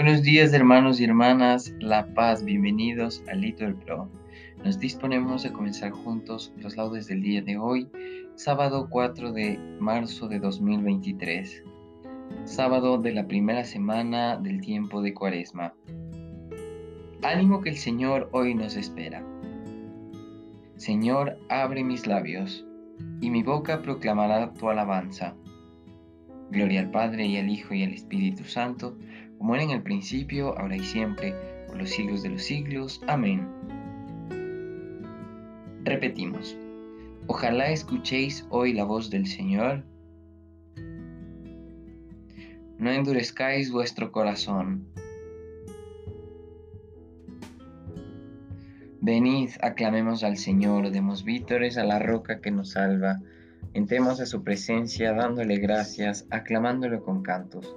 Buenos días hermanos y hermanas, La Paz, bienvenidos a Little Pro. Nos disponemos a comenzar juntos los laudes del día de hoy, sábado 4 de marzo de 2023, sábado de la primera semana del tiempo de Cuaresma. Ánimo que el Señor hoy nos espera. Señor, abre mis labios, y mi boca proclamará tu alabanza. Gloria al Padre y al Hijo y al Espíritu Santo, como era en el principio, ahora y siempre, por los siglos de los siglos. Amén. Repetimos. Ojalá escuchéis hoy la voz del Señor. No endurezcáis vuestro corazón. Venid, aclamemos al Señor, demos vítores a la roca que nos salva. Entremos a su presencia dándole gracias, aclamándolo con cantos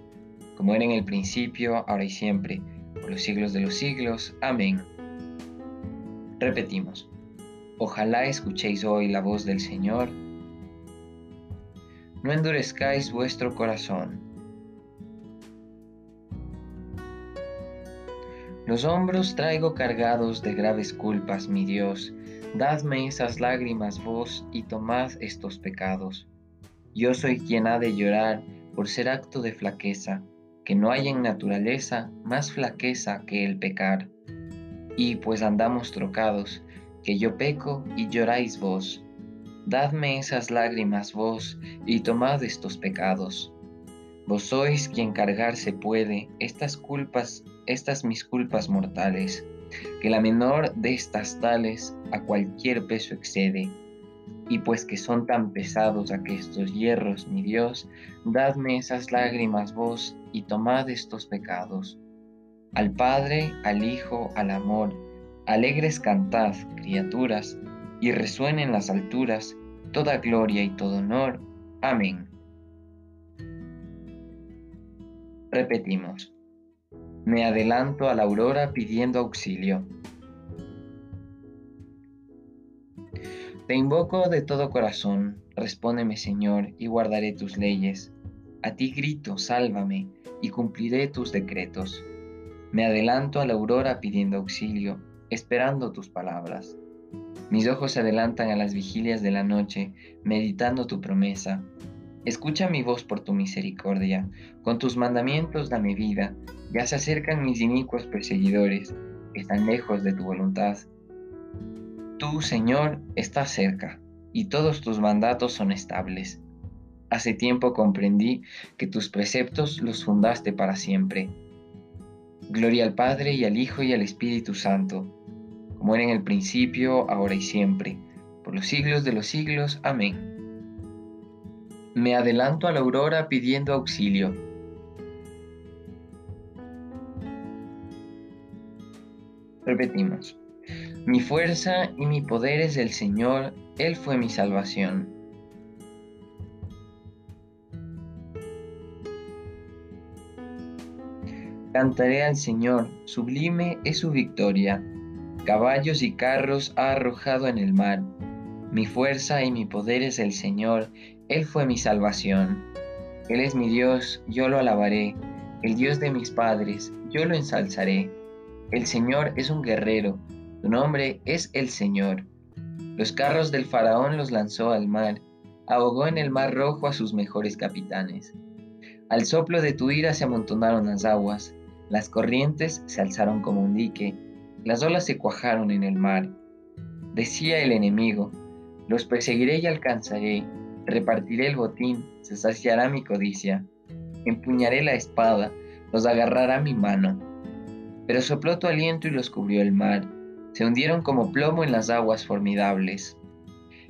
como era en el principio, ahora y siempre, por los siglos de los siglos. Amén. Repetimos, ojalá escuchéis hoy la voz del Señor. No endurezcáis vuestro corazón. Los hombros traigo cargados de graves culpas, mi Dios. Dadme esas lágrimas vos y tomad estos pecados. Yo soy quien ha de llorar por ser acto de flaqueza que no hay en naturaleza más flaqueza que el pecar. Y pues andamos trocados, que yo peco y lloráis vos. Dadme esas lágrimas vos y tomad estos pecados. Vos sois quien cargarse puede estas culpas, estas mis culpas mortales, que la menor de estas tales a cualquier peso excede y pues que son tan pesados aquestos hierros, mi Dios, dadme esas lágrimas vos y tomad estos pecados. Al Padre, al Hijo, al amor, alegres cantad, criaturas, y resuenen en las alturas toda gloria y todo honor. Amén. Repetimos. Me adelanto a la aurora pidiendo auxilio. Te invoco de todo corazón, respóndeme Señor, y guardaré tus leyes. A ti grito, sálvame, y cumpliré tus decretos. Me adelanto a la aurora pidiendo auxilio, esperando tus palabras. Mis ojos se adelantan a las vigilias de la noche, meditando tu promesa. Escucha mi voz por tu misericordia, con tus mandamientos dame vida, ya se acercan mis inicuos perseguidores, están lejos de tu voluntad. Tú, Señor, estás cerca, y todos tus mandatos son estables. Hace tiempo comprendí que tus preceptos los fundaste para siempre. Gloria al Padre y al Hijo y al Espíritu Santo, como era en el principio, ahora y siempre, por los siglos de los siglos. Amén. Me adelanto a la aurora pidiendo auxilio. Repetimos. Mi fuerza y mi poder es el Señor, Él fue mi salvación. Cantaré al Señor, sublime es su victoria. Caballos y carros ha arrojado en el mar. Mi fuerza y mi poder es el Señor, Él fue mi salvación. Él es mi Dios, yo lo alabaré, el Dios de mis padres, yo lo ensalzaré. El Señor es un guerrero, tu nombre es el Señor. Los carros del faraón los lanzó al mar, ahogó en el mar rojo a sus mejores capitanes. Al soplo de tu ira se amontonaron las aguas, las corrientes se alzaron como un dique, las olas se cuajaron en el mar. Decía el enemigo, los perseguiré y alcanzaré, repartiré el botín, se saciará mi codicia, empuñaré la espada, los agarrará mi mano. Pero sopló tu aliento y los cubrió el mar, se hundieron como plomo en las aguas formidables.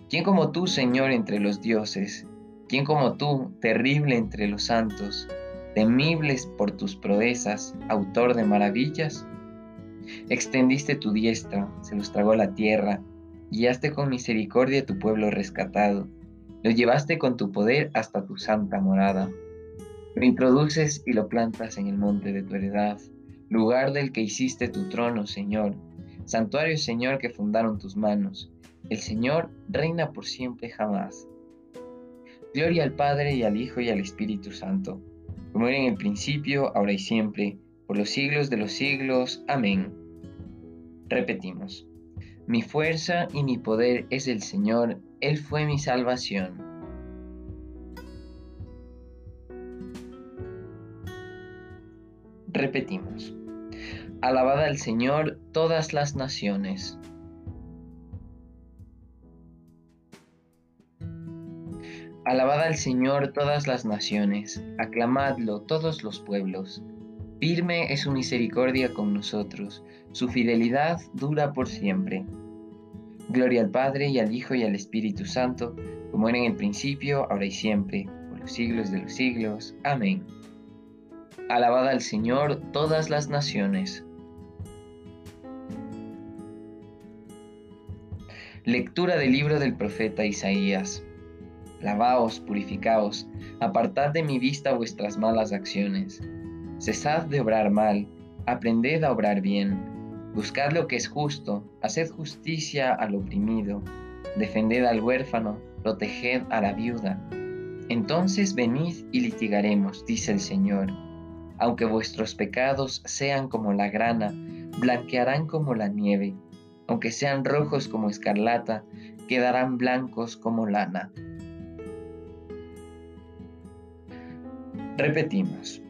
¿Quién como tú, Señor, entre los dioses? ¿Quién como tú, terrible entre los santos, temibles por tus proezas, autor de maravillas? Extendiste tu diestra, se los tragó la tierra, guiaste con misericordia tu pueblo rescatado, lo llevaste con tu poder hasta tu santa morada. Lo introduces y lo plantas en el monte de tu heredad, lugar del que hiciste tu trono, Señor, santuario, Señor, que fundaron tus manos. El Señor reina por siempre jamás. Gloria al Padre y al Hijo y al Espíritu Santo, como era en el principio, ahora y siempre, por los siglos de los siglos. Amén. Repetimos. Mi fuerza y mi poder es el Señor, Él fue mi salvación. Repetimos. Alabad al Señor todas las naciones. Alabad al Señor todas las naciones, aclamadlo todos los pueblos. Firme es su misericordia con nosotros, su fidelidad dura por siempre. Gloria al Padre y al Hijo y al Espíritu Santo, como era en el principio, ahora y siempre, por los siglos de los siglos. Amén. Alabad al Señor todas las naciones. Lectura del libro del profeta Isaías. Lavaos, purificaos, apartad de mi vista vuestras malas acciones. Cesad de obrar mal, aprended a obrar bien Buscad lo que es justo, haced justicia al oprimido, defended al huérfano, proteged a la viuda. Entonces venid y litigaremos, dice el Señor. Aunque vuestros pecados sean como la grana, blanquearán como la nieve. Aunque sean rojos como escarlata, quedarán blancos como lana. Repetimos.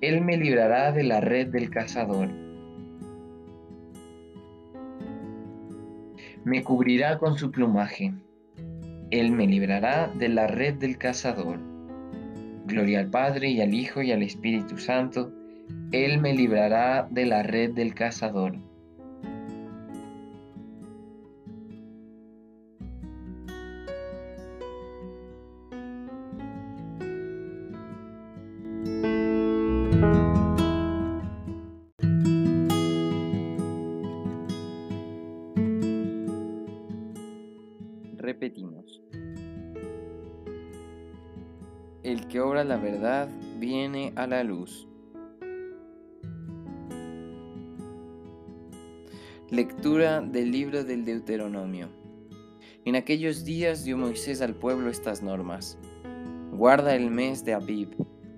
Él me librará de la red del cazador me cubrirá con su plumaje. Él me librará de la red del cazador. Gloria al Padre y al Hijo y al Espíritu Santo. Él me librará de la red del cazador. Obra la verdad viene a la luz. Lectura del libro del Deuteronomio. En aquellos días dio Moisés al pueblo estas normas. Guarda el mes de Abib,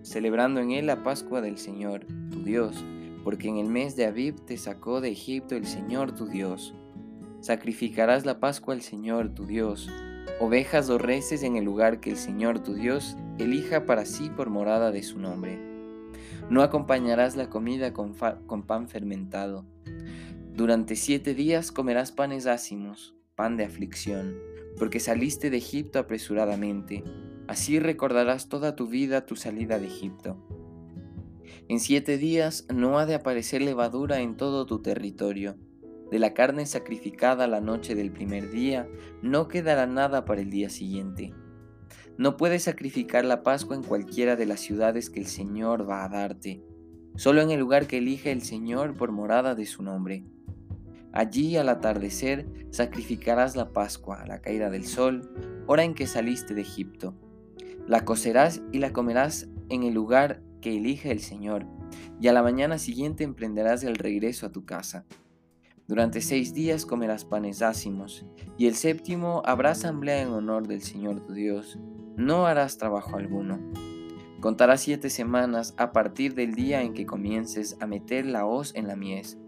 celebrando en él la Pascua del Señor, tu Dios, porque en el mes de Abib te sacó de Egipto el Señor tu Dios sacrificarás la Pascua al Señor tu Dios, ovejas o reces en el lugar que el Señor tu Dios elija para sí por morada de su nombre. No acompañarás la comida con, pan fermentado. Durante siete días comerás panes ácimos, pan de aflicción, porque saliste de Egipto apresuradamente. Así recordarás toda tu vida tu salida de Egipto. En siete días no ha de aparecer levadura en todo tu territorio de la carne sacrificada la noche del primer día, no quedará nada para el día siguiente. No puedes sacrificar la Pascua en cualquiera de las ciudades que el Señor va a darte, solo en el lugar que elige el Señor por morada de su nombre. Allí al atardecer sacrificarás la Pascua a la caída del sol, hora en que saliste de Egipto. La cocerás y la comerás en el lugar que elige el Señor, y a la mañana siguiente emprenderás el regreso a tu casa. Durante seis días comerás panes ácimos, y el séptimo habrá asamblea en honor del Señor tu Dios. No harás trabajo alguno. Contarás siete semanas a partir del día en que comiences a meter la hoz en la mies.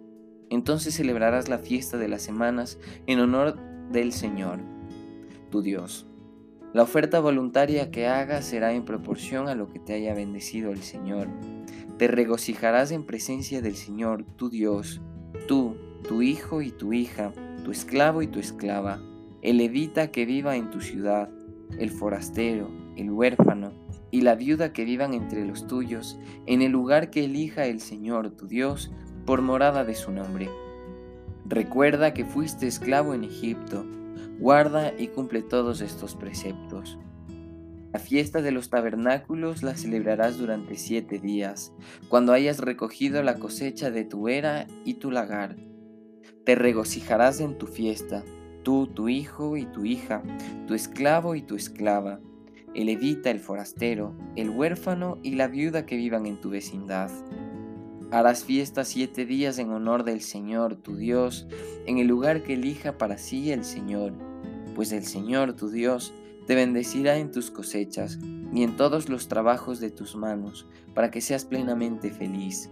Entonces celebrarás la fiesta de las semanas en honor del Señor, tu Dios. La oferta voluntaria que hagas será en proporción a lo que te haya bendecido el Señor. Te regocijarás en presencia del Señor, tu Dios, tú, tu hijo y tu hija, tu esclavo y tu esclava, el levita que viva en tu ciudad, el forastero, el huérfano y la viuda que vivan entre los tuyos, en el lugar que elija el Señor tu Dios por morada de su nombre. Recuerda que fuiste esclavo en Egipto, guarda y cumple todos estos preceptos. La fiesta de los tabernáculos la celebrarás durante siete días, cuando hayas recogido la cosecha de tu era y tu lagar. Te regocijarás en tu fiesta, tú, tu hijo y tu hija, tu esclavo y tu esclava, el levita, el forastero, el huérfano y la viuda que vivan en tu vecindad. Harás fiesta siete días en honor del Señor tu Dios, en el lugar que elija para sí el Señor, pues el Señor tu Dios te bendecirá en tus cosechas y en todos los trabajos de tus manos, para que seas plenamente feliz.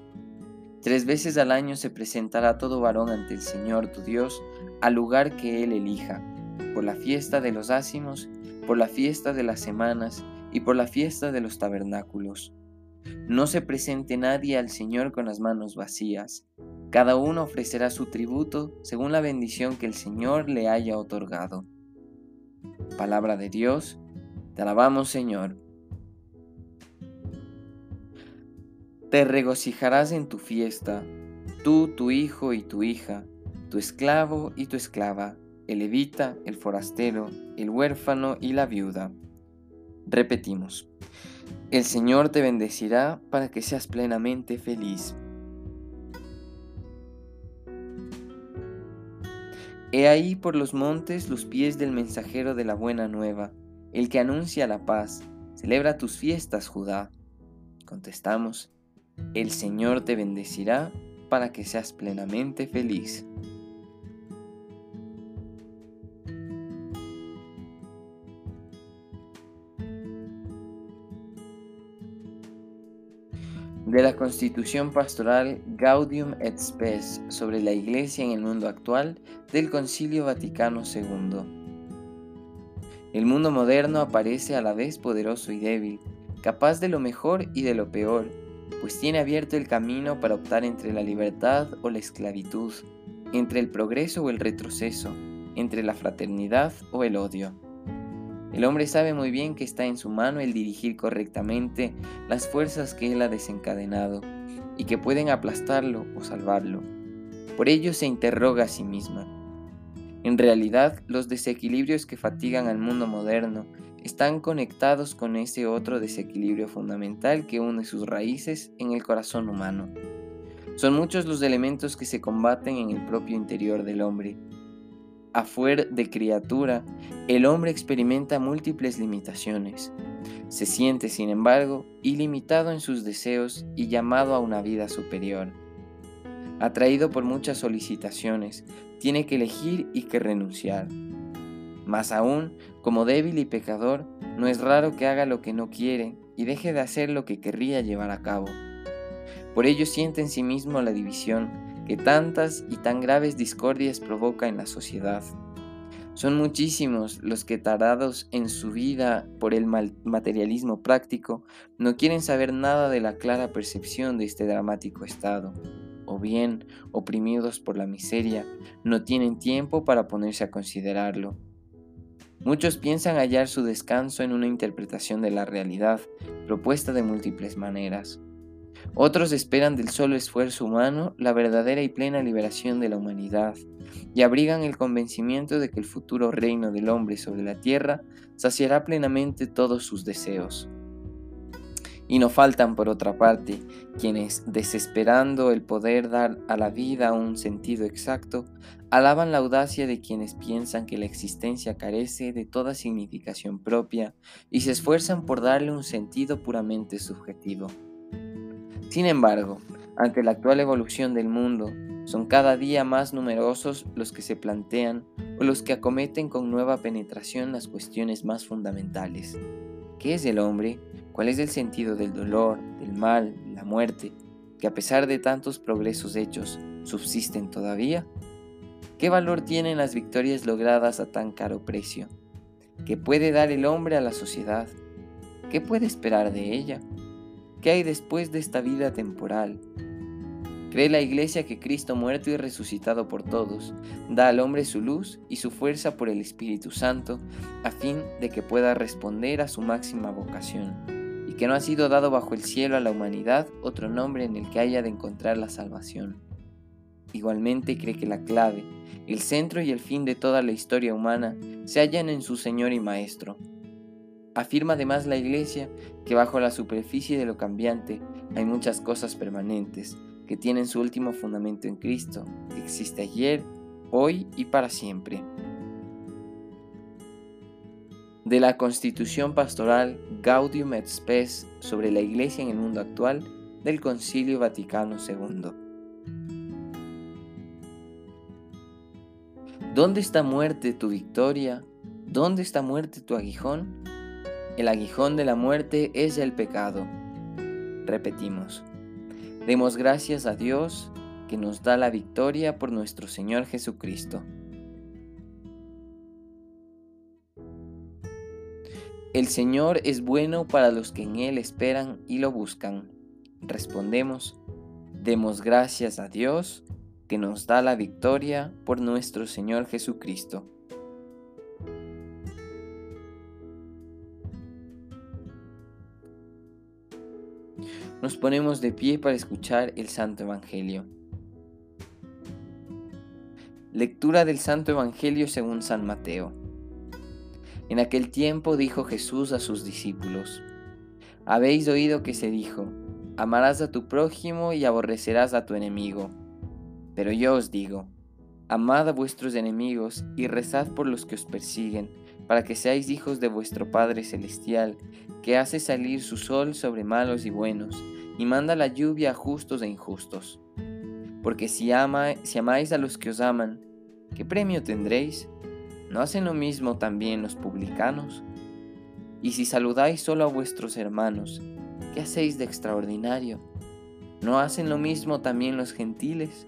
Tres veces al año se presentará todo varón ante el Señor tu Dios al lugar que Él elija, por la fiesta de los ácimos, por la fiesta de las semanas y por la fiesta de los tabernáculos. No se presente nadie al Señor con las manos vacías. Cada uno ofrecerá su tributo según la bendición que el Señor le haya otorgado. Palabra de Dios, te alabamos Señor. Te regocijarás en tu fiesta, tú, tu hijo y tu hija, tu esclavo y tu esclava, el levita, el forastero, el huérfano y la viuda. Repetimos, el Señor te bendecirá para que seas plenamente feliz. He ahí por los montes los pies del mensajero de la buena nueva, el que anuncia la paz. Celebra tus fiestas, Judá. Contestamos, el Señor te bendecirá para que seas plenamente feliz. de la Constitución Pastoral Gaudium et Spes sobre la Iglesia en el mundo actual del Concilio Vaticano II. El mundo moderno aparece a la vez poderoso y débil, capaz de lo mejor y de lo peor, pues tiene abierto el camino para optar entre la libertad o la esclavitud, entre el progreso o el retroceso, entre la fraternidad o el odio. El hombre sabe muy bien que está en su mano el dirigir correctamente las fuerzas que él ha desencadenado y que pueden aplastarlo o salvarlo. Por ello se interroga a sí misma. En realidad, los desequilibrios que fatigan al mundo moderno están conectados con ese otro desequilibrio fundamental que une sus raíces en el corazón humano. Son muchos los elementos que se combaten en el propio interior del hombre, afuera de criatura, el hombre experimenta múltiples limitaciones. Se siente, sin embargo, ilimitado en sus deseos y llamado a una vida superior. Atraído por muchas solicitaciones, tiene que elegir y que renunciar. Más aún, como débil y pecador, no es raro que haga lo que no quiere y deje de hacer lo que querría llevar a cabo. Por ello siente en sí mismo la división que tantas y tan graves discordias provoca en la sociedad. Son muchísimos los que tarados en su vida por el materialismo práctico no quieren saber nada de la clara percepción de este dramático estado, o bien, oprimidos por la miseria, no tienen tiempo para ponerse a considerarlo. Muchos piensan hallar su descanso en una interpretación de la realidad, propuesta de múltiples maneras. Otros esperan del solo esfuerzo humano la verdadera y plena liberación de la humanidad y abrigan el convencimiento de que el futuro reino del hombre sobre la tierra saciará plenamente todos sus deseos. Y no faltan, por otra parte, quienes, desesperando el poder dar a la vida un sentido exacto, alaban la audacia de quienes piensan que la existencia carece de toda significación propia y se esfuerzan por darle un sentido puramente subjetivo. Sin embargo, ante la actual evolución del mundo, son cada día más numerosos los que se plantean o los que acometen con nueva penetración las cuestiones más fundamentales. ¿Qué es el hombre? ¿Cuál es el sentido del dolor, del mal, la muerte, que a pesar de tantos progresos hechos, subsisten todavía? ¿Qué valor tienen las victorias logradas a tan caro precio? ¿Qué puede dar el hombre a la sociedad? ¿Qué puede esperar de ella? ¿Qué hay después de esta vida temporal? Cree la iglesia que Cristo muerto y resucitado por todos, da al hombre su luz y su fuerza por el Espíritu Santo, a fin de que pueda responder a su máxima vocación, y que no ha sido dado bajo el cielo a la humanidad otro nombre en el que haya de encontrar la salvación. Igualmente cree que la clave, el centro y el fin de toda la historia humana se hallan en su Señor y Maestro. Afirma además la Iglesia que bajo la superficie de lo cambiante hay muchas cosas permanentes, que tienen su último fundamento en Cristo, que existe ayer, hoy y para siempre. De la Constitución Pastoral Gaudium et Spes sobre la Iglesia en el mundo actual del Concilio Vaticano II. ¿Dónde está muerte tu victoria? ¿Dónde está muerte tu aguijón? El aguijón de la muerte es el pecado. Repetimos. Demos gracias a Dios que nos da la victoria por nuestro Señor Jesucristo. El Señor es bueno para los que en Él esperan y lo buscan. Respondemos, demos gracias a Dios que nos da la victoria por nuestro Señor Jesucristo. nos ponemos de pie para escuchar el Santo Evangelio. Lectura del Santo Evangelio según San Mateo. En aquel tiempo dijo Jesús a sus discípulos, Habéis oído que se dijo, amarás a tu prójimo y aborrecerás a tu enemigo. Pero yo os digo, amad a vuestros enemigos y rezad por los que os persiguen, para que seáis hijos de vuestro Padre Celestial, que hace salir su sol sobre malos y buenos y manda la lluvia a justos e injustos. Porque si, ama, si amáis a los que os aman, ¿qué premio tendréis? ¿No hacen lo mismo también los publicanos? Y si saludáis solo a vuestros hermanos, ¿qué hacéis de extraordinario? ¿No hacen lo mismo también los gentiles?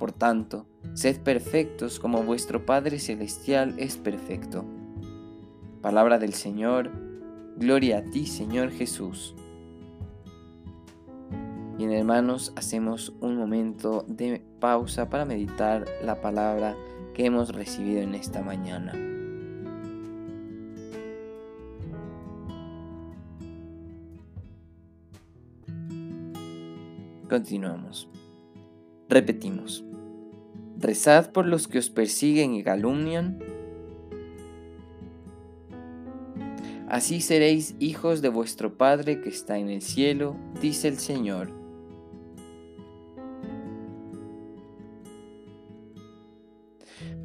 Por tanto, sed perfectos como vuestro Padre Celestial es perfecto. Palabra del Señor, gloria a ti Señor Jesús. Bien hermanos, hacemos un momento de pausa para meditar la palabra que hemos recibido en esta mañana. Continuamos. Repetimos. Rezad por los que os persiguen y calumnian. Así seréis hijos de vuestro Padre que está en el cielo, dice el Señor.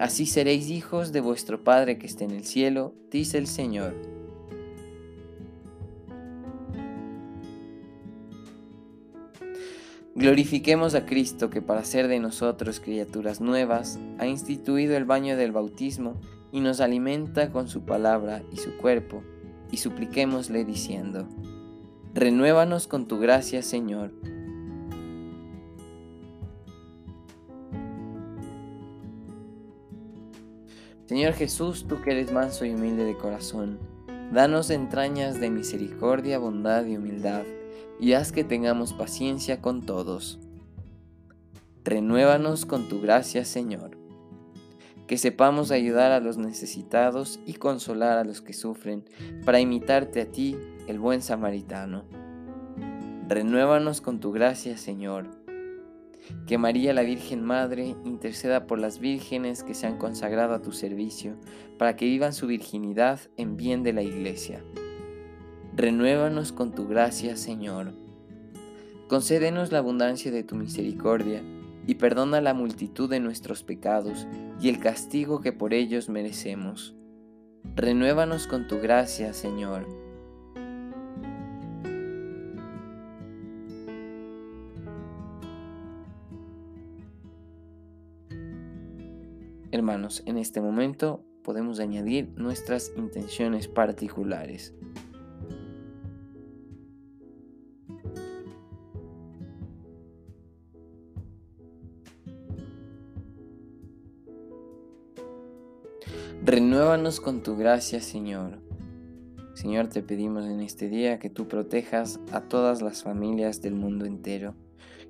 Así seréis hijos de vuestro Padre que está en el cielo, dice el Señor. Glorifiquemos a Cristo que para ser de nosotros criaturas nuevas ha instituido el baño del bautismo y nos alimenta con su palabra y su cuerpo, y supliquémosle diciendo, Renuévanos con tu gracia, Señor Señor Jesús, tú que eres manso y humilde de corazón, Danos entrañas de misericordia, bondad y humildad, y haz que tengamos paciencia con todos. Renuévanos con tu gracia, Señor. Que sepamos ayudar a los necesitados y consolar a los que sufren, para imitarte a ti, el buen samaritano. Renuévanos con tu gracia, Señor. Que María la Virgen Madre interceda por las vírgenes que se han consagrado a tu servicio, para que vivan su virginidad en bien de la Iglesia. Renuévanos con tu gracia, Señor. Concédenos la abundancia de tu misericordia, y perdona la multitud de nuestros pecados y el castigo que por ellos merecemos. Renuévanos con tu gracia, Señor En este momento podemos añadir nuestras intenciones particulares. Renuévanos con tu gracia, Señor. Señor, te pedimos en este día que tú protejas a todas las familias del mundo entero,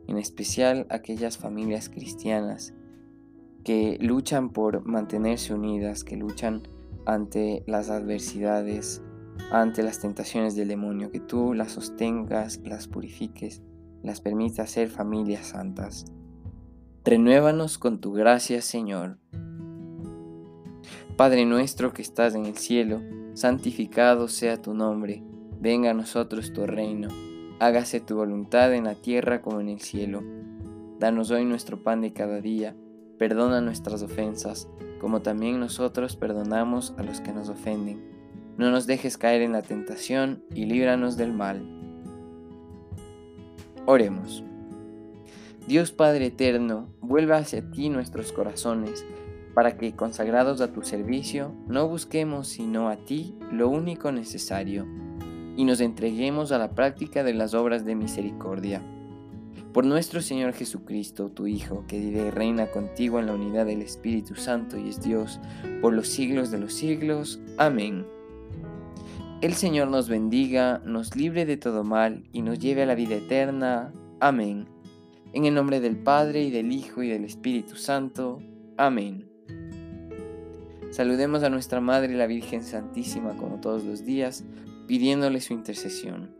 en especial aquellas familias cristianas que luchan por mantenerse unidas, que luchan ante las adversidades, ante las tentaciones del demonio, que tú las sostengas, las purifiques, las permitas ser familias santas. Renuévanos con tu gracia, Señor. Padre nuestro que estás en el cielo, santificado sea tu nombre, venga a nosotros tu reino, hágase tu voluntad en la tierra como en el cielo. Danos hoy nuestro pan de cada día Perdona nuestras ofensas, como también nosotros perdonamos a los que nos ofenden. No nos dejes caer en la tentación y líbranos del mal. Oremos. Dios Padre Eterno, vuelva hacia ti nuestros corazones, para que, consagrados a tu servicio, no busquemos sino a ti lo único necesario, y nos entreguemos a la práctica de las obras de misericordia por nuestro Señor Jesucristo, tu Hijo, que vive y reina contigo en la unidad del Espíritu Santo y es Dios por los siglos de los siglos. Amén. El Señor nos bendiga, nos libre de todo mal y nos lleve a la vida eterna. Amén. En el nombre del Padre y del Hijo y del Espíritu Santo. Amén. Saludemos a nuestra Madre la Virgen Santísima como todos los días, pidiéndole su intercesión.